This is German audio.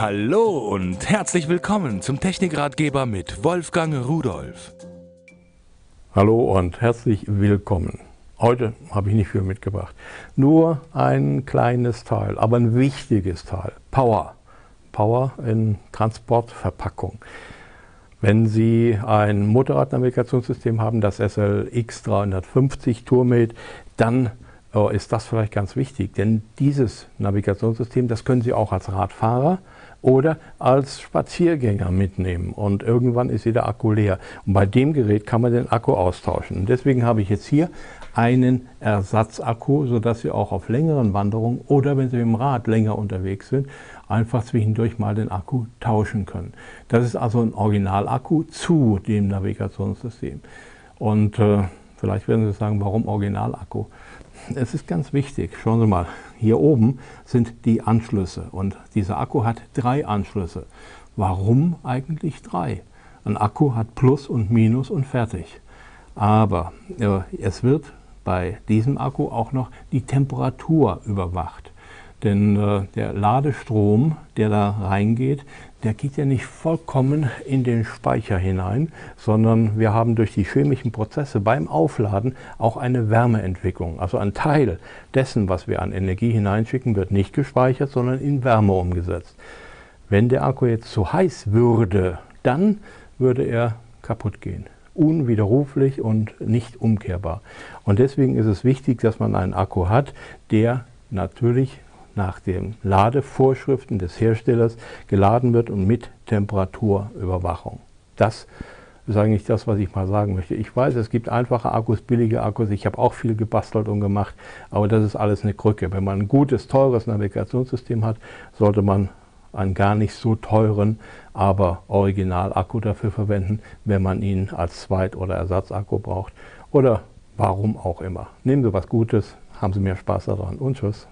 Hallo und herzlich willkommen zum Technikratgeber mit Wolfgang Rudolf. Hallo und herzlich willkommen. Heute habe ich nicht viel mitgebracht. Nur ein kleines Teil, aber ein wichtiges Teil. Power. Power in Transportverpackung. Wenn Sie ein Motorradnavigationssystem haben, das SLX 350 Tourmate, dann oh, ist das vielleicht ganz wichtig, denn dieses Navigationssystem, das können Sie auch als Radfahrer oder als Spaziergänger mitnehmen und irgendwann ist wieder Akku leer. Und bei dem Gerät kann man den Akku austauschen. Und deswegen habe ich jetzt hier einen Ersatzakku, sodass Sie auch auf längeren Wanderungen oder wenn Sie mit dem Rad länger unterwegs sind, einfach zwischendurch mal den Akku tauschen können. Das ist also ein Originalakku zu dem Navigationssystem. Und äh, vielleicht werden Sie sagen, warum Originalakku? Es ist ganz wichtig, schauen Sie mal, hier oben sind die Anschlüsse und dieser Akku hat drei Anschlüsse. Warum eigentlich drei? Ein Akku hat Plus und Minus und fertig. Aber äh, es wird bei diesem Akku auch noch die Temperatur überwacht. Denn äh, der Ladestrom, der da reingeht, der geht ja nicht vollkommen in den Speicher hinein, sondern wir haben durch die chemischen Prozesse beim Aufladen auch eine Wärmeentwicklung. Also ein Teil dessen, was wir an Energie hineinschicken, wird nicht gespeichert, sondern in Wärme umgesetzt. Wenn der Akku jetzt zu heiß würde, dann würde er kaputt gehen unwiderruflich und nicht umkehrbar. Und deswegen ist es wichtig, dass man einen Akku hat, der natürlich nach den Ladevorschriften des Herstellers geladen wird und mit Temperaturüberwachung. Das ist eigentlich das, was ich mal sagen möchte. Ich weiß, es gibt einfache Akkus, billige Akkus. Ich habe auch viel gebastelt und gemacht, aber das ist alles eine Krücke. Wenn man ein gutes, teures Navigationssystem hat, sollte man einen gar nicht so teuren, aber Original-Akku dafür verwenden, wenn man ihn als Zweit- oder Ersatzakku braucht oder warum auch immer. Nehmen Sie was Gutes, haben Sie mehr Spaß daran und Tschüss.